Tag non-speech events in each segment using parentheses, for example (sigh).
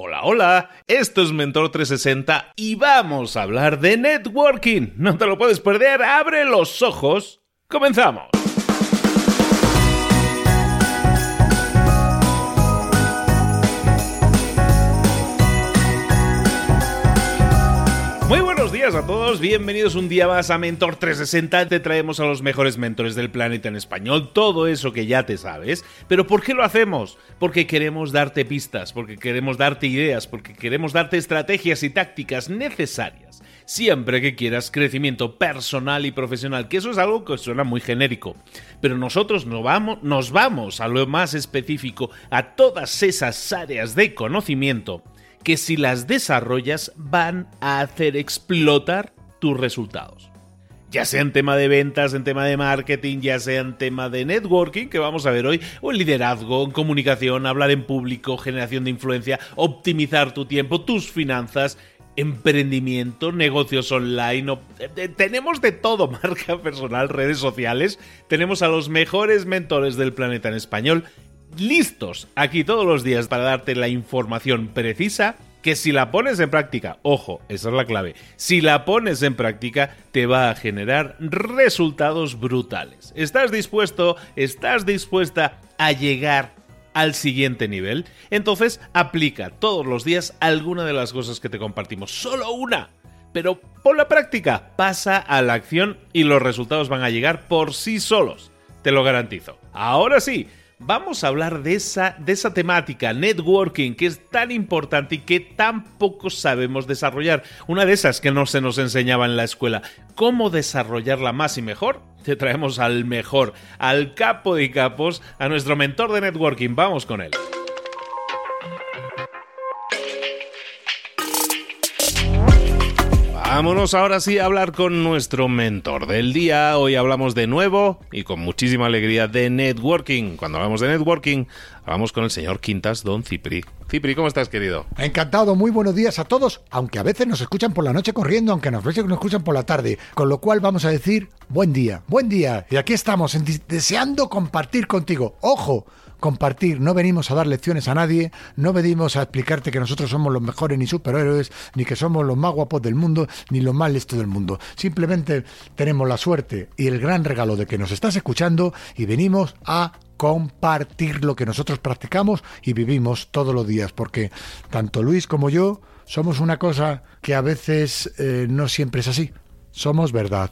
Hola, hola, esto es Mentor 360 y vamos a hablar de networking. No te lo puedes perder, abre los ojos. Comenzamos. Muy buenos días a todos, bienvenidos un día más a Mentor 360. Te traemos a los mejores mentores del planeta en español, todo eso que ya te sabes. Pero ¿por qué lo hacemos? Porque queremos darte pistas, porque queremos darte ideas, porque queremos darte estrategias y tácticas necesarias siempre que quieras crecimiento personal y profesional, que eso es algo que suena muy genérico. Pero nosotros nos vamos, nos vamos a lo más específico, a todas esas áreas de conocimiento que si las desarrollas van a hacer explotar tus resultados. Ya sea en tema de ventas, en tema de marketing, ya sea en tema de networking, que vamos a ver hoy, o en liderazgo, en comunicación, hablar en público, generación de influencia, optimizar tu tiempo, tus finanzas, emprendimiento, negocios online. tenemos de todo, (laughs) marca personal, redes sociales. Tenemos a los mejores mentores del planeta en español listos aquí todos los días para darte la información precisa que si la pones en práctica, ojo, esa es la clave, si la pones en práctica te va a generar resultados brutales. ¿Estás dispuesto? ¿Estás dispuesta a llegar al siguiente nivel? Entonces aplica todos los días alguna de las cosas que te compartimos, solo una. Pero por la práctica, pasa a la acción y los resultados van a llegar por sí solos. Te lo garantizo. Ahora sí, vamos a hablar de esa, de esa temática, networking, que es tan importante y que tan poco sabemos desarrollar. Una de esas que no se nos enseñaba en la escuela. ¿Cómo desarrollarla más y mejor? Te traemos al mejor, al capo de capos, a nuestro mentor de networking. Vamos con él. Vámonos ahora sí a hablar con nuestro mentor del día. Hoy hablamos de nuevo y con muchísima alegría de networking. Cuando hablamos de networking, hablamos con el señor Quintas, don Cipri. Cipri, ¿cómo estás, querido? Encantado, muy buenos días a todos, aunque a veces nos escuchan por la noche corriendo, aunque a veces nos escuchan por la tarde. Con lo cual vamos a decir, buen día, buen día. Y aquí estamos, deseando compartir contigo. Ojo, compartir. No venimos a dar lecciones a nadie, no venimos a explicarte que nosotros somos los mejores ni superhéroes, ni que somos los más guapos del mundo, ni los más listos del mundo. Simplemente tenemos la suerte y el gran regalo de que nos estás escuchando y venimos a compartir lo que nosotros practicamos y vivimos todos los días, porque tanto Luis como yo somos una cosa que a veces eh, no siempre es así. Somos verdad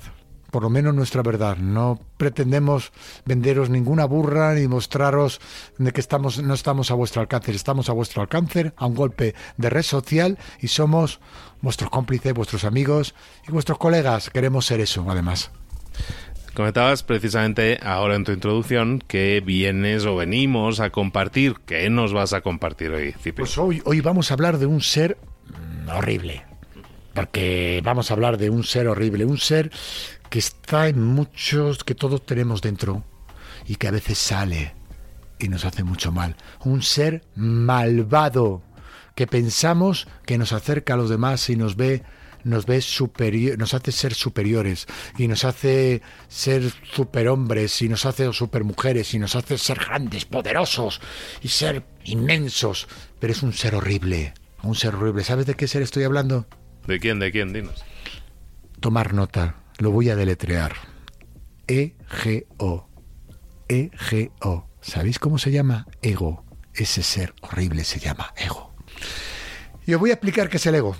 por lo menos nuestra verdad. No pretendemos venderos ninguna burra ni mostraros de que estamos, no estamos a vuestro alcance. Estamos a vuestro alcance, a un golpe de red social y somos vuestros cómplices, vuestros amigos y vuestros colegas. Queremos ser eso, además. Comentabas precisamente ahora en tu introducción que vienes o venimos a compartir. ¿Qué nos vas a compartir hoy, Pues hoy, hoy vamos a hablar de un ser horrible. Porque vamos a hablar de un ser horrible, un ser que está en muchos que todos tenemos dentro y que a veces sale y nos hace mucho mal. Un ser malvado que pensamos que nos acerca a los demás y nos ve nos ve superior, nos hace ser superiores y nos hace ser superhombres y nos hace supermujeres y nos hace ser grandes, poderosos y ser inmensos, pero es un ser horrible, un ser horrible. ¿Sabes de qué ser estoy hablando? ¿De quién? ¿De quién? Dinos. Tomar nota. Lo voy a deletrear. E-G-O. E-G-O. ¿Sabéis cómo se llama? Ego. Ese ser horrible se llama ego. Y os voy a explicar qué es el ego.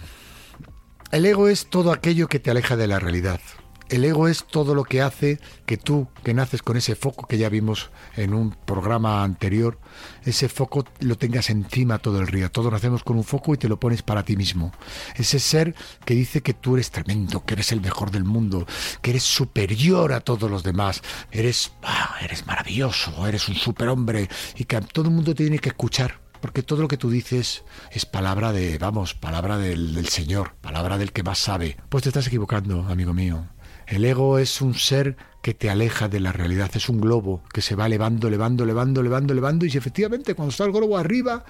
El ego es todo aquello que te aleja de la realidad. El ego es todo lo que hace que tú, que naces con ese foco que ya vimos en un programa anterior, ese foco lo tengas encima todo el día. Todos nacemos con un foco y te lo pones para ti mismo. Ese ser que dice que tú eres tremendo, que eres el mejor del mundo, que eres superior a todos los demás, eres, ah, eres maravilloso, eres un superhombre y que todo el mundo tiene que escuchar porque todo lo que tú dices es palabra de, vamos, palabra del, Señor, palabra del que más sabe. Pues te estás equivocando, amigo mío. El ego es un ser que te aleja de la realidad, es un globo que se va elevando, elevando, elevando, elevando, elevando, y si efectivamente cuando está el globo arriba,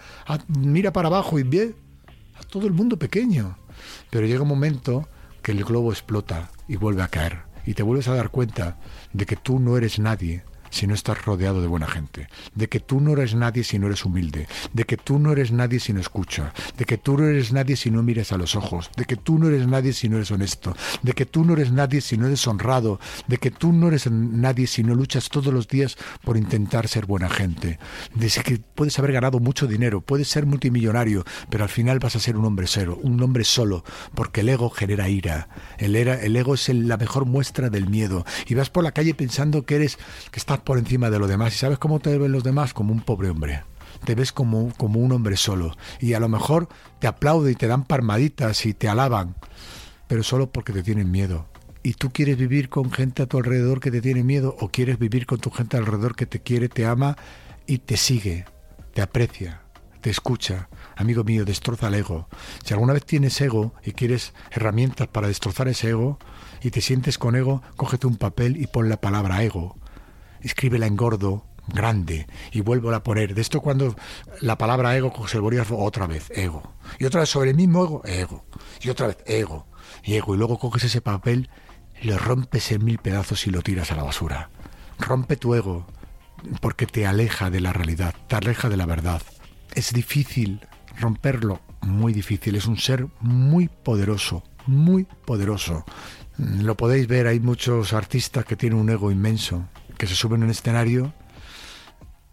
mira para abajo y ve a todo el mundo pequeño. Pero llega un momento que el globo explota y vuelve a caer, y te vuelves a dar cuenta de que tú no eres nadie, si no estás rodeado de buena gente, de que tú no eres nadie si no eres humilde, de que tú no eres nadie si no escuchas, de que tú no eres nadie si no miras a los ojos, de que tú no eres nadie si no eres honesto, de que tú no eres nadie si no eres honrado, de que tú no eres nadie si no luchas todos los días por intentar ser buena gente, de que puedes haber ganado mucho dinero, puedes ser multimillonario, pero al final vas a ser un hombre cero, un hombre solo, porque el ego genera ira, el, el ego es la mejor muestra del miedo, y vas por la calle pensando que eres, que estás por encima de lo demás, y sabes cómo te ven los demás como un pobre hombre te ves como, como un hombre solo. Y a lo mejor te aplauden y te dan palmaditas y te alaban, pero solo porque te tienen miedo. ¿Y tú quieres vivir con gente a tu alrededor que te tiene miedo o quieres vivir con tu gente alrededor que te quiere, te ama y te sigue, te aprecia, te escucha? Amigo mío, destroza el ego. Si alguna vez tienes ego y quieres herramientas para destrozar ese ego y te sientes con ego, cógete un papel y pon la palabra ego. Escríbela en gordo, grande y vuelvo a poner. De esto cuando la palabra ego se volvía otra vez, ego. Y otra vez sobre el mismo ego, ego. Y otra vez, ego. Y ego. Y luego coges ese papel, lo rompes en mil pedazos y lo tiras a la basura. Rompe tu ego porque te aleja de la realidad, te aleja de la verdad. Es difícil romperlo, muy difícil. Es un ser muy poderoso, muy poderoso. Lo podéis ver, hay muchos artistas que tienen un ego inmenso, que se suben en un escenario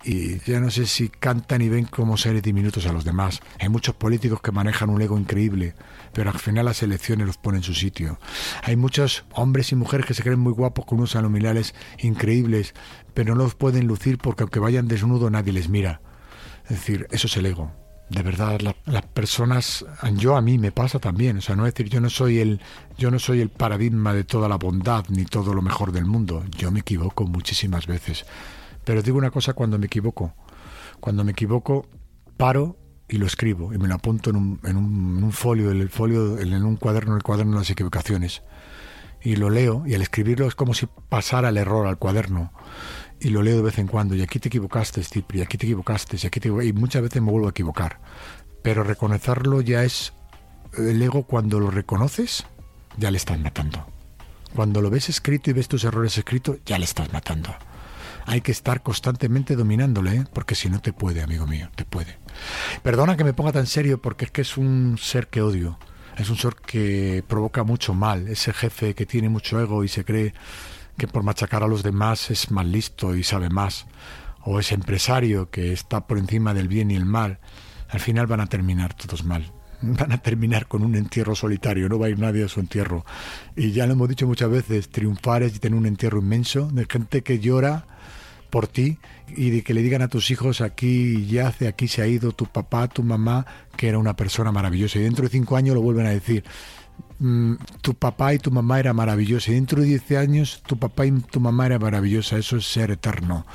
y ya no sé si cantan y ven como seres diminutos a los demás. Hay muchos políticos que manejan un ego increíble, pero al final las elecciones los ponen en su sitio. Hay muchos hombres y mujeres que se creen muy guapos con unos anominales increíbles, pero no los pueden lucir porque aunque vayan desnudos nadie les mira. Es decir, eso es el ego. De verdad, las personas, yo a mí me pasa también, o sea, no es decir, yo no soy el, yo no soy el paradigma de toda la bondad ni todo lo mejor del mundo. Yo me equivoco muchísimas veces pero digo una cosa cuando me equivoco. Cuando me equivoco, paro y lo escribo y me lo apunto en un, en un, folio, en el folio, en un cuaderno, en el cuaderno de las equivocaciones. Y lo leo y al escribirlo es como si pasara el error al cuaderno. Y lo leo de vez en cuando. Y aquí te equivocaste, Cipri, aquí te equivocaste, y aquí te Y muchas veces me vuelvo a equivocar. Pero reconocerlo ya es el ego cuando lo reconoces, ya le estás matando. Cuando lo ves escrito y ves tus errores escritos, ya le estás matando hay que estar constantemente dominándole, ¿eh? porque si no te puede, amigo mío, te puede. Perdona que me ponga tan serio porque es que es un ser que odio. Es un ser que provoca mucho mal. Ese jefe que tiene mucho ego y se cree que por machacar a los demás es más listo y sabe más. O ese empresario que está por encima del bien y el mal. Al final van a terminar todos mal (laughs) van a terminar con un entierro solitario, no va a ir nadie a su entierro. Y ya lo hemos dicho muchas veces, triunfar es tener un entierro inmenso de gente que llora por ti y de que le digan a tus hijos aquí yace, aquí se ha ido tu papá, tu mamá, que era una persona maravillosa. Y dentro de cinco años lo vuelven a decir. Mm, tu papá y tu mamá era maravillosa y dentro de diez años tu papá y tu mamá era maravillosa, eso es ser eterno.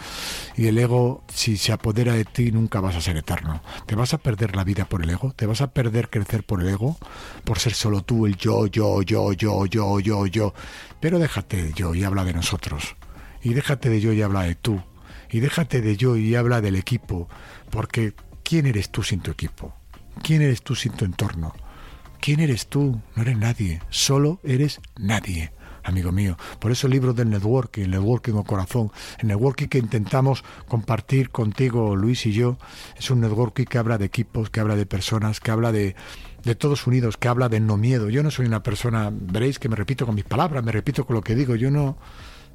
Y el ego, si se apodera de ti, nunca vas a ser eterno. ¿Te vas a perder la vida por el ego? ¿Te vas a perder crecer por el ego? Por ser solo tú, el yo, yo, yo, yo, yo, yo, yo. Pero déjate de yo y habla de nosotros. Y déjate de yo y habla de tú. Y déjate de yo y habla del equipo. Porque ¿quién eres tú sin tu equipo? ¿Quién eres tú sin tu entorno? ¿Quién eres tú? No eres nadie. Solo eres nadie amigo mío. Por eso el libro del networking, el networking o corazón, el networking que intentamos compartir contigo, Luis y yo, es un networking que habla de equipos, que habla de personas, que habla de, de todos unidos, que habla de no miedo. Yo no soy una persona, veréis que me repito con mis palabras, me repito con lo que digo, yo no,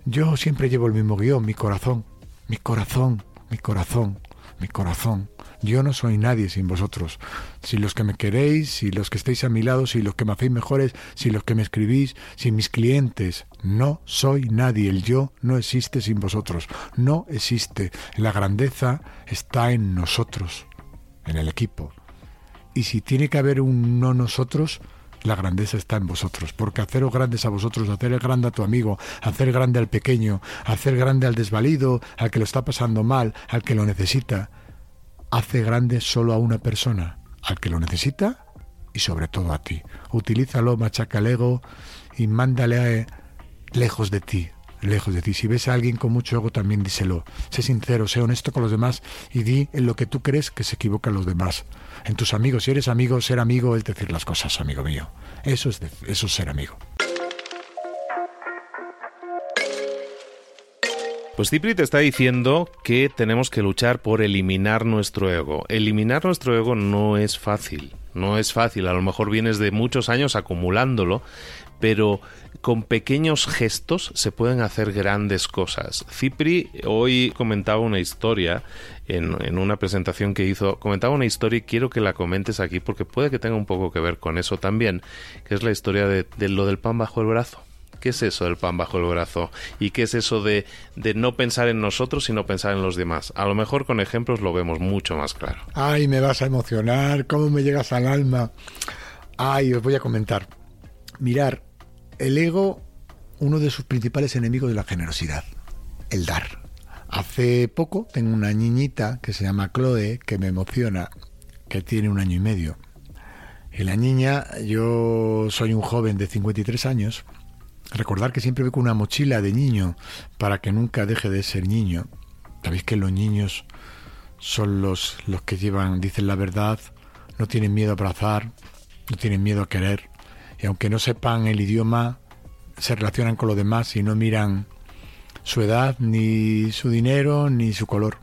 yo siempre llevo el mismo guion, mi corazón, mi corazón, mi corazón, mi corazón. Yo no soy nadie sin vosotros. Si los que me queréis, si los que estáis a mi lado, si los que me hacéis mejores, si los que me escribís, si mis clientes, no soy nadie. El yo no existe sin vosotros. No existe. La grandeza está en nosotros, en el equipo. Y si tiene que haber un no nosotros, la grandeza está en vosotros, porque haceros grandes a vosotros, hacer grande a tu amigo, hacer grande al pequeño, hacer grande al desvalido, al que lo está pasando mal, al que lo necesita, hace grande solo a una persona, al que lo necesita y sobre todo a ti. Utilízalo, machaca el ego y mándale eh, lejos de ti, lejos de ti. Si ves a alguien con mucho ego, también díselo. Sé sincero, sé honesto con los demás y di en lo que tú crees que se equivocan los demás. En tus amigos, si eres amigo, ser amigo es decir las cosas, amigo mío. Eso es, eso es ser amigo. Pues Cipri te está diciendo que tenemos que luchar por eliminar nuestro ego. Eliminar nuestro ego no es fácil, no es fácil. A lo mejor vienes de muchos años acumulándolo, pero con pequeños gestos se pueden hacer grandes cosas. Cipri hoy comentaba una historia en, una presentación que hizo, comentaba una historia y quiero que la comentes aquí porque puede que tenga un poco que ver con eso también, que es la historia de lo del pan bajo el brazo. ¿Qué es eso del pan bajo el brazo? ¿Y qué es eso de, de no pensar en nosotros, sino pensar en los demás? A lo mejor con ejemplos lo vemos mucho más claro. Ay, me vas a emocionar, cómo me llegas al alma. Ay, os voy a comentar. Mirar, el ego, uno de sus principales enemigos de la generosidad, el dar. Hace poco tengo una niñita que se llama Chloe, que me emociona, que tiene un año y medio. Y la niña, yo soy un joven de 53 años, Recordar que siempre voy con una mochila de niño para que nunca deje de ser niño. Sabéis que los niños son los, los que llevan, dicen la verdad, no tienen miedo a abrazar, no tienen miedo a querer. Y aunque no sepan el idioma, se relacionan con los demás y no miran su edad, ni su dinero, ni su color.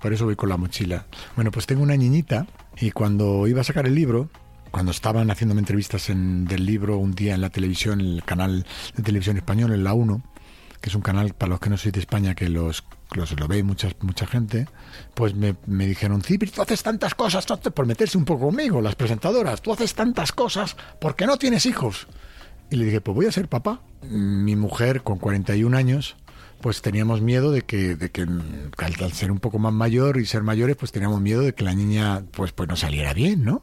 Por eso voy con la mochila. Bueno, pues tengo una niñita y cuando iba a sacar el libro, cuando estaban haciéndome entrevistas en, del libro un día en la televisión, el canal de televisión español, en la 1, que es un canal para los que no sois de España que los, los lo ve mucha, mucha gente, pues me, me dijeron, Cipri, tú haces tantas cosas, por meterse un poco conmigo, las presentadoras, tú haces tantas cosas porque no tienes hijos. Y le dije, pues voy a ser papá. Mi mujer, con 41 años, pues teníamos miedo de que, de que al, ser un poco más mayor y ser mayores, pues teníamos miedo de que la niña pues, pues no saliera bien, ¿no?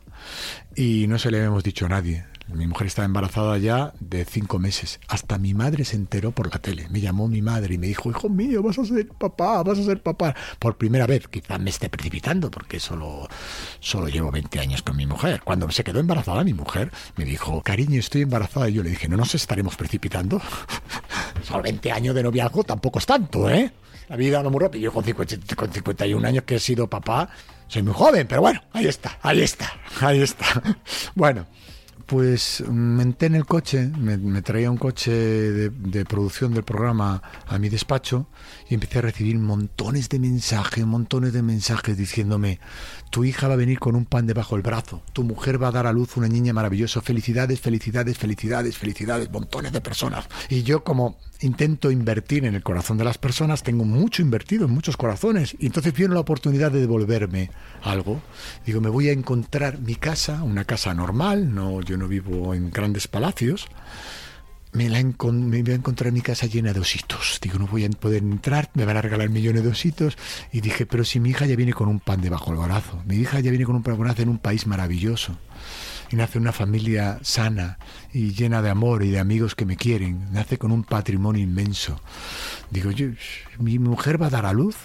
Y no se le habíamos dicho a nadie. Mi mujer estaba embarazada ya de cinco meses. Hasta mi madre se enteró por la tele. Me llamó mi madre y me dijo, hijo mío, vas a ser papá, vas a ser papá. Por primera vez, quizás me esté precipitando porque solo, solo llevo 20 años con mi mujer. Cuando se quedó embarazada mi mujer, me dijo, cariño, estoy embarazada. Y yo le dije, no nos estaremos precipitando. (laughs) solo 20 años de noviazgo tampoco es tanto, ¿eh? La vida no muy rápido. Yo con, con 51 años que he sido papá, soy muy joven, pero bueno, ahí está, ahí está, ahí está. (laughs) Bueno, pues me entré en el coche, me, traía un coche de, producción del programa a mi despacho y empecé a recibir montones de mensajes, montones de mensajes diciéndome, tu hija va a venir con un pan debajo del brazo, tu mujer va a dar a luz una niña maravillosa, felicidades, felicidades, felicidades, felicidades, montones de personas. Y yo como intento invertir en el corazón de las personas, tengo mucho invertido en muchos corazones, y entonces viene la oportunidad de devolverme algo. Digo, me voy a encontrar mi casa, una casa normal, no, yo no vivo en grandes palacios, me, la me voy a encontrar mi casa llena de ositos. Digo, no voy a poder entrar, me van a regalar millones de ositos. Y dije, pero si mi hija ya viene con un pan debajo del brazo, mi hija ya viene con un pan brazo en un país maravilloso y nace una familia sana y llena de amor y de amigos que me quieren, nace con un patrimonio inmenso. Digo, mi mujer va a dar a luz,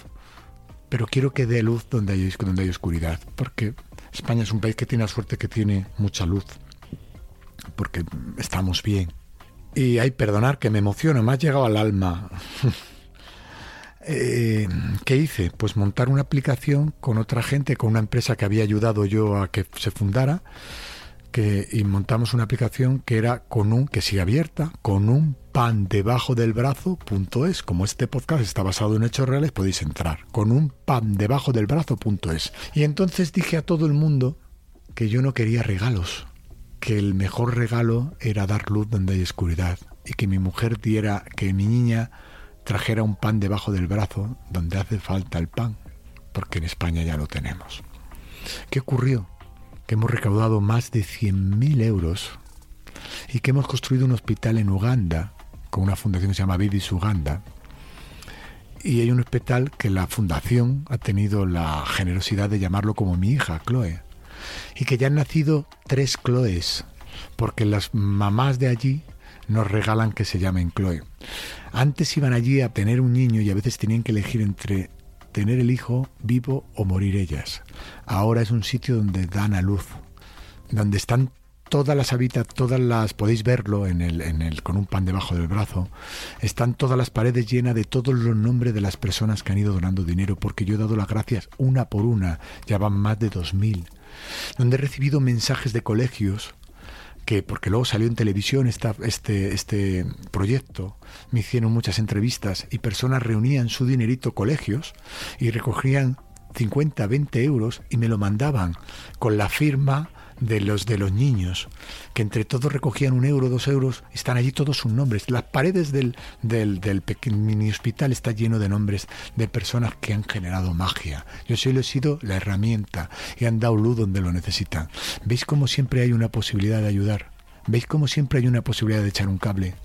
pero quiero que dé luz donde hay, donde hay oscuridad, porque España es un país que tiene la suerte que tiene mucha luz, porque estamos bien. Y hay perdonar que me emociono, me ha llegado al alma. (laughs) Eh, ¿Qué hice? Pues montar una aplicación con otra gente, con una empresa que había ayudado yo a que se fundara, que y montamos una aplicación que era con un que sigue abierta con un pan debajo del brazo punto es como este podcast está basado en hechos reales podéis entrar con un pan debajo del brazo punto es y entonces dije a todo el mundo que yo no quería regalos que el mejor regalo era dar luz donde hay oscuridad y que mi mujer diera que mi niña trajera un pan debajo del brazo donde hace falta el pan porque en España ya lo tenemos ¿qué ocurrió? hemos recaudado más de 100.000 euros y que hemos construido un hospital en Uganda con una fundación que se llama Uganda. Y hay un hospital que la fundación ha tenido la generosidad de llamarlo como mi hija, Chloe. Y que ya han nacido tres Chloes, porque las mamás de allí nos regalan que se llamen Chloe. Antes iban allí a tener un niño y a veces tenían que elegir entre tener el hijo vivo o morir ellas. Ahora es un sitio donde dan a luz, donde están todas las habitas, todas las podéis verlo en el, en el con un pan debajo del brazo. Están todas las paredes llenas de todos los nombres de las personas que han ido donando dinero, porque yo he dado las gracias una por una, ya van más de dos mil, donde he recibido mensajes de colegios que porque luego salió en televisión esta, este, este proyecto, me hicieron muchas entrevistas y personas reunían su dinerito colegios y recogían 50, 20 euros y me lo mandaban con la firma de los de los niños, que entre todos recogían un euro, dos euros, están allí todos sus nombres. Las paredes del, del, del mini hospital está lleno de nombres de personas que han generado magia. Yo solo he sido la herramienta y han dado luz donde lo necesitan. ¿Veis cómo siempre hay una posibilidad de ayudar? ¿Veis cómo siempre hay una posibilidad de echar un cable?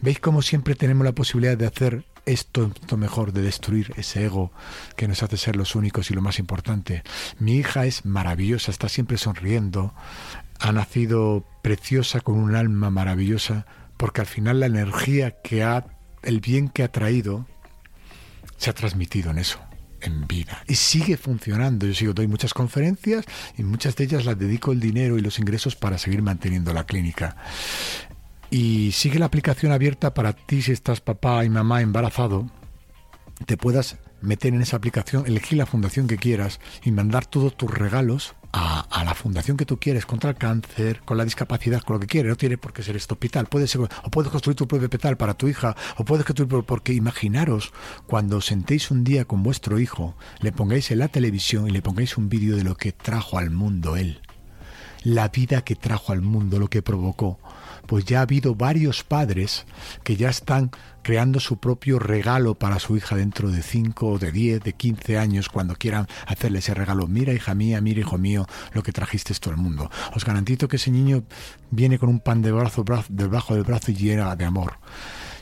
¿Veis cómo siempre tenemos la posibilidad de hacer esto, mejor, de destruir ese ego que nos hace ser los únicos y lo más importante? Mi hija es maravillosa, está siempre sonriendo, ha nacido preciosa con un alma maravillosa, porque al final la energía que ha, el bien que ha traído, se ha transmitido en eso en vida y sigue funcionando. Yo sigo, doy muchas conferencias y muchas de ellas las dedico el dinero y los ingresos para seguir manteniendo la clínica y sigue la aplicación abierta para ti si estás papá y mamá embarazado, te puedas meter en esa aplicación, elegir la fundación que quieras y mandar todos tus regalos a, la fundación que tú quieres contra el cáncer, con la discapacidad, con lo que quieres. No tiene por qué ser este hospital. Puede o puedes construir tu propio hospital para tu hija, o puedes construir, porque imaginaros cuando sentéis un día con vuestro hijo, le pongáis en la televisión y le pongáis un vídeo de lo que trajo al mundo él. La vida que trajo al mundo, lo que provocó pues ya ha habido varios padres que ya están creando su propio regalo para su hija dentro de 5, de 10, de 15 años, cuando quieran hacerle ese regalo. Mira, hija mía, mira, hijo mío, lo que trajiste todo el mundo. Os garantizo que ese niño viene con un pan de brazo, debajo del brazo y llena de amor.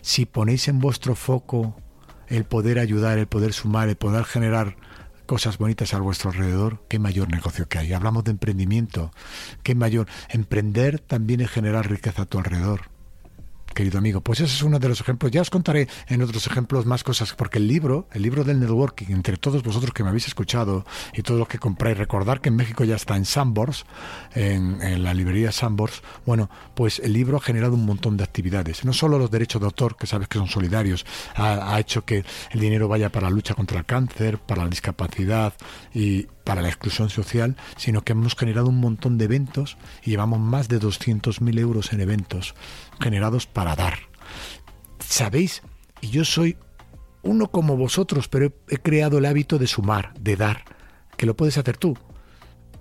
Si ponéis en vuestro foco el poder ayudar, el poder sumar, el poder generar cosas bonitas a vuestro alrededor, qué mayor negocio que hay. Hablamos de emprendimiento, qué mayor. Emprender también es generar riqueza a tu alrededor querido amigo. Pues ese es uno de los ejemplos. Ya os contaré en otros ejemplos más cosas, porque el libro, el libro del networking, entre todos vosotros que me habéis escuchado y todos los que compráis, recordar que en México ya está en Sambors, en, la librería Sambors. Bueno, pues el libro ha generado un montón de actividades. No solo los derechos de autor, que sabes que son solidarios, ha hecho que el dinero vaya para la lucha contra el cáncer, para la discapacidad y, para la exclusión social, sino que hemos generado un montón de eventos y llevamos más de 200.000 euros en eventos generados para dar. ¿Sabéis? Y yo soy uno como vosotros, pero he, creado el hábito de sumar, de dar, que lo puedes hacer tú.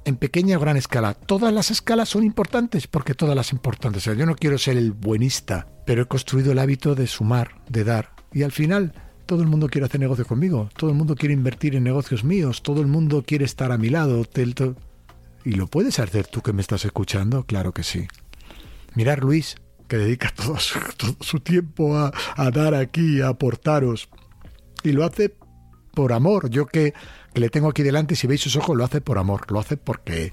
En pequeña o gran escala. Todas las escalas son importantes, porque todas las importantes. yo no quiero ser el buenista, pero he construido el hábito de sumar, de dar. Y al final todo el mundo quiere hacer negocio conmigo, todo el mundo quiere invertir en negocios míos, todo el mundo quiere estar a mi lado. ¿Y lo puedes hacer tú que me estás escuchando? Claro que sí. Mirar Luis, que dedica (laughs) todo su, tiempo a, dar aquí, a aportaros. Y lo hace por amor. Yo que, le tengo aquí delante, si veis sus ojos, lo hace por amor. Lo hace porque,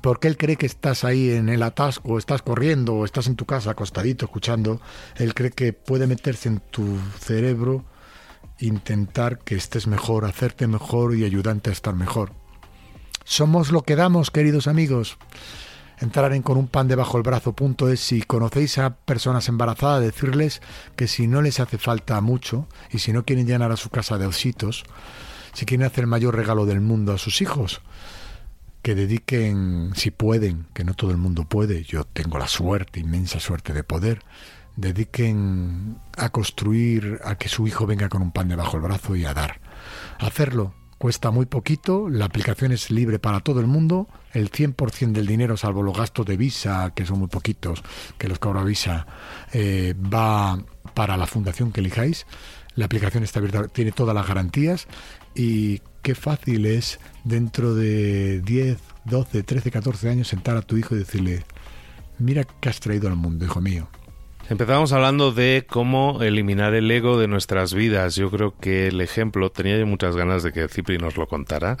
porque él cree que estás ahí en el atasco, estás corriendo, o estás en tu casa acostadito escuchando. Él cree que puede meterse en tu cerebro intentar que estés mejor, hacerte mejor y ayudarte a estar mejor. Somos lo que damos, queridos amigos. Entrar en con un pan debajo del brazo punto es si conocéis a personas embarazadas, decirles que si no les hace falta mucho y si no quieren llenar a su casa de ositos, si quieren hacer el mayor regalo del mundo a sus hijos, que dediquen, si pueden, que no todo el mundo puede, yo tengo la suerte, inmensa suerte de poder, dediquen a construir, a que su hijo venga con un pan debajo del brazo y a dar. Hacerlo cuesta muy poquito, la aplicación es libre para todo el mundo, el 100% del dinero, salvo los gastos de visa, que son muy poquitos, que los cobra visa, eh, va para la fundación que elijáis. La aplicación está abierta, tiene todas las garantías y qué fácil es dentro de 10, 12, 13, 14 años sentar a tu hijo y decirle, mira qué has traído al mundo, hijo mío Empezamos hablando de cómo eliminar el ego de nuestras vidas. Yo creo que el ejemplo, tenía yo muchas ganas de que Cipri nos lo contara,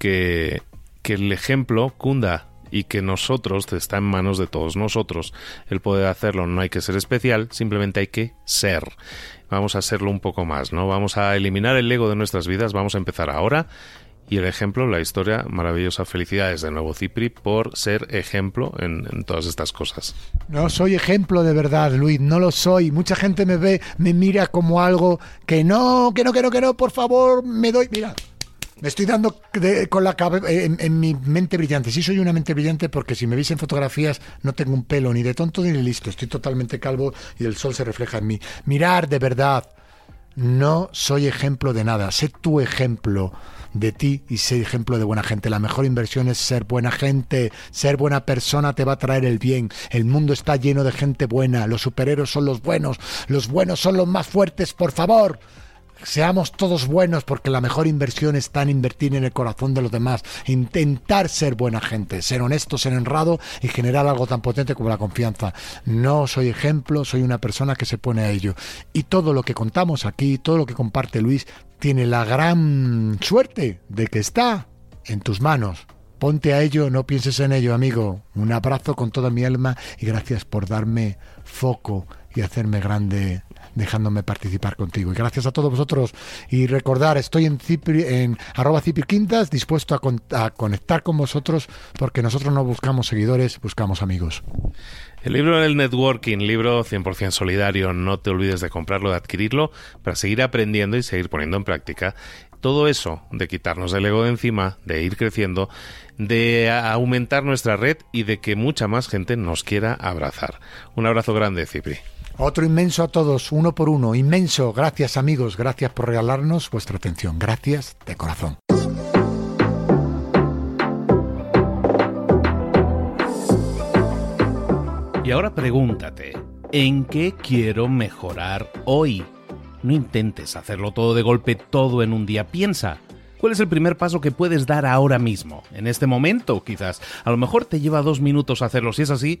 que, que el ejemplo cunda y que nosotros está en manos de todos nosotros. El poder hacerlo no hay que ser especial, simplemente hay que ser. Vamos a serlo un poco más, ¿no? Vamos a eliminar el ego de nuestras vidas, vamos a empezar ahora y el ejemplo, la historia maravillosa. Felicidades de nuevo, Cipri, por ser ejemplo en, todas estas cosas. No soy ejemplo de verdad, Luis, no lo soy. Mucha gente me ve, me mira como algo que no, que no, que no, que no, por favor, me doy. Mira, Me estoy dando con la cabeza en, mi mente brillante. Sí soy una mente brillante porque si me veis en fotografías no tengo un pelo ni de tonto ni de listo. Estoy totalmente calvo y el sol se refleja en mí. Mirar de verdad. No soy ejemplo de nada. Sé tu ejemplo de ti y sé ejemplo de buena gente. La mejor inversión es ser buena gente. Ser buena persona te va a traer el bien. El mundo está lleno de gente buena. Los superhéroes son los buenos. Los buenos son los más fuertes. Por favor. Seamos todos buenos porque la mejor inversión está en invertir en el corazón de los demás, intentar ser buena gente, ser honesto, ser honrado y generar algo tan potente como la confianza. No soy ejemplo, soy una persona que se pone a ello. Y todo lo que contamos aquí, todo lo que comparte Luis, tiene la gran suerte de que está en tus manos. Ponte a ello, no pienses en ello, amigo. Un abrazo con toda mi alma y gracias por darme foco y hacerme grande dejándome participar contigo. Y gracias a todos vosotros. Y recordar, estoy en, Cipri, en arroba Quintas, dispuesto a, a conectar con vosotros, porque nosotros no buscamos seguidores, buscamos amigos. El libro del networking, libro 100% solidario, no te olvides de comprarlo, de adquirirlo, para seguir aprendiendo y seguir poniendo en práctica todo eso, de quitarnos el ego de encima, de ir creciendo, de aumentar nuestra red y de que mucha más gente nos quiera abrazar. Un abrazo grande, Cipri. Otro inmenso a todos, uno por uno, inmenso. Gracias amigos, gracias por regalarnos vuestra atención. Gracias de corazón. Y ahora pregúntate, ¿en qué quiero mejorar hoy? No intentes hacerlo todo de golpe, todo en un día. Piensa, ¿Cuál es el primer paso que puedes dar ahora mismo? En este momento, quizás. A lo mejor te lleva dos minutos hacerlo. Si es así,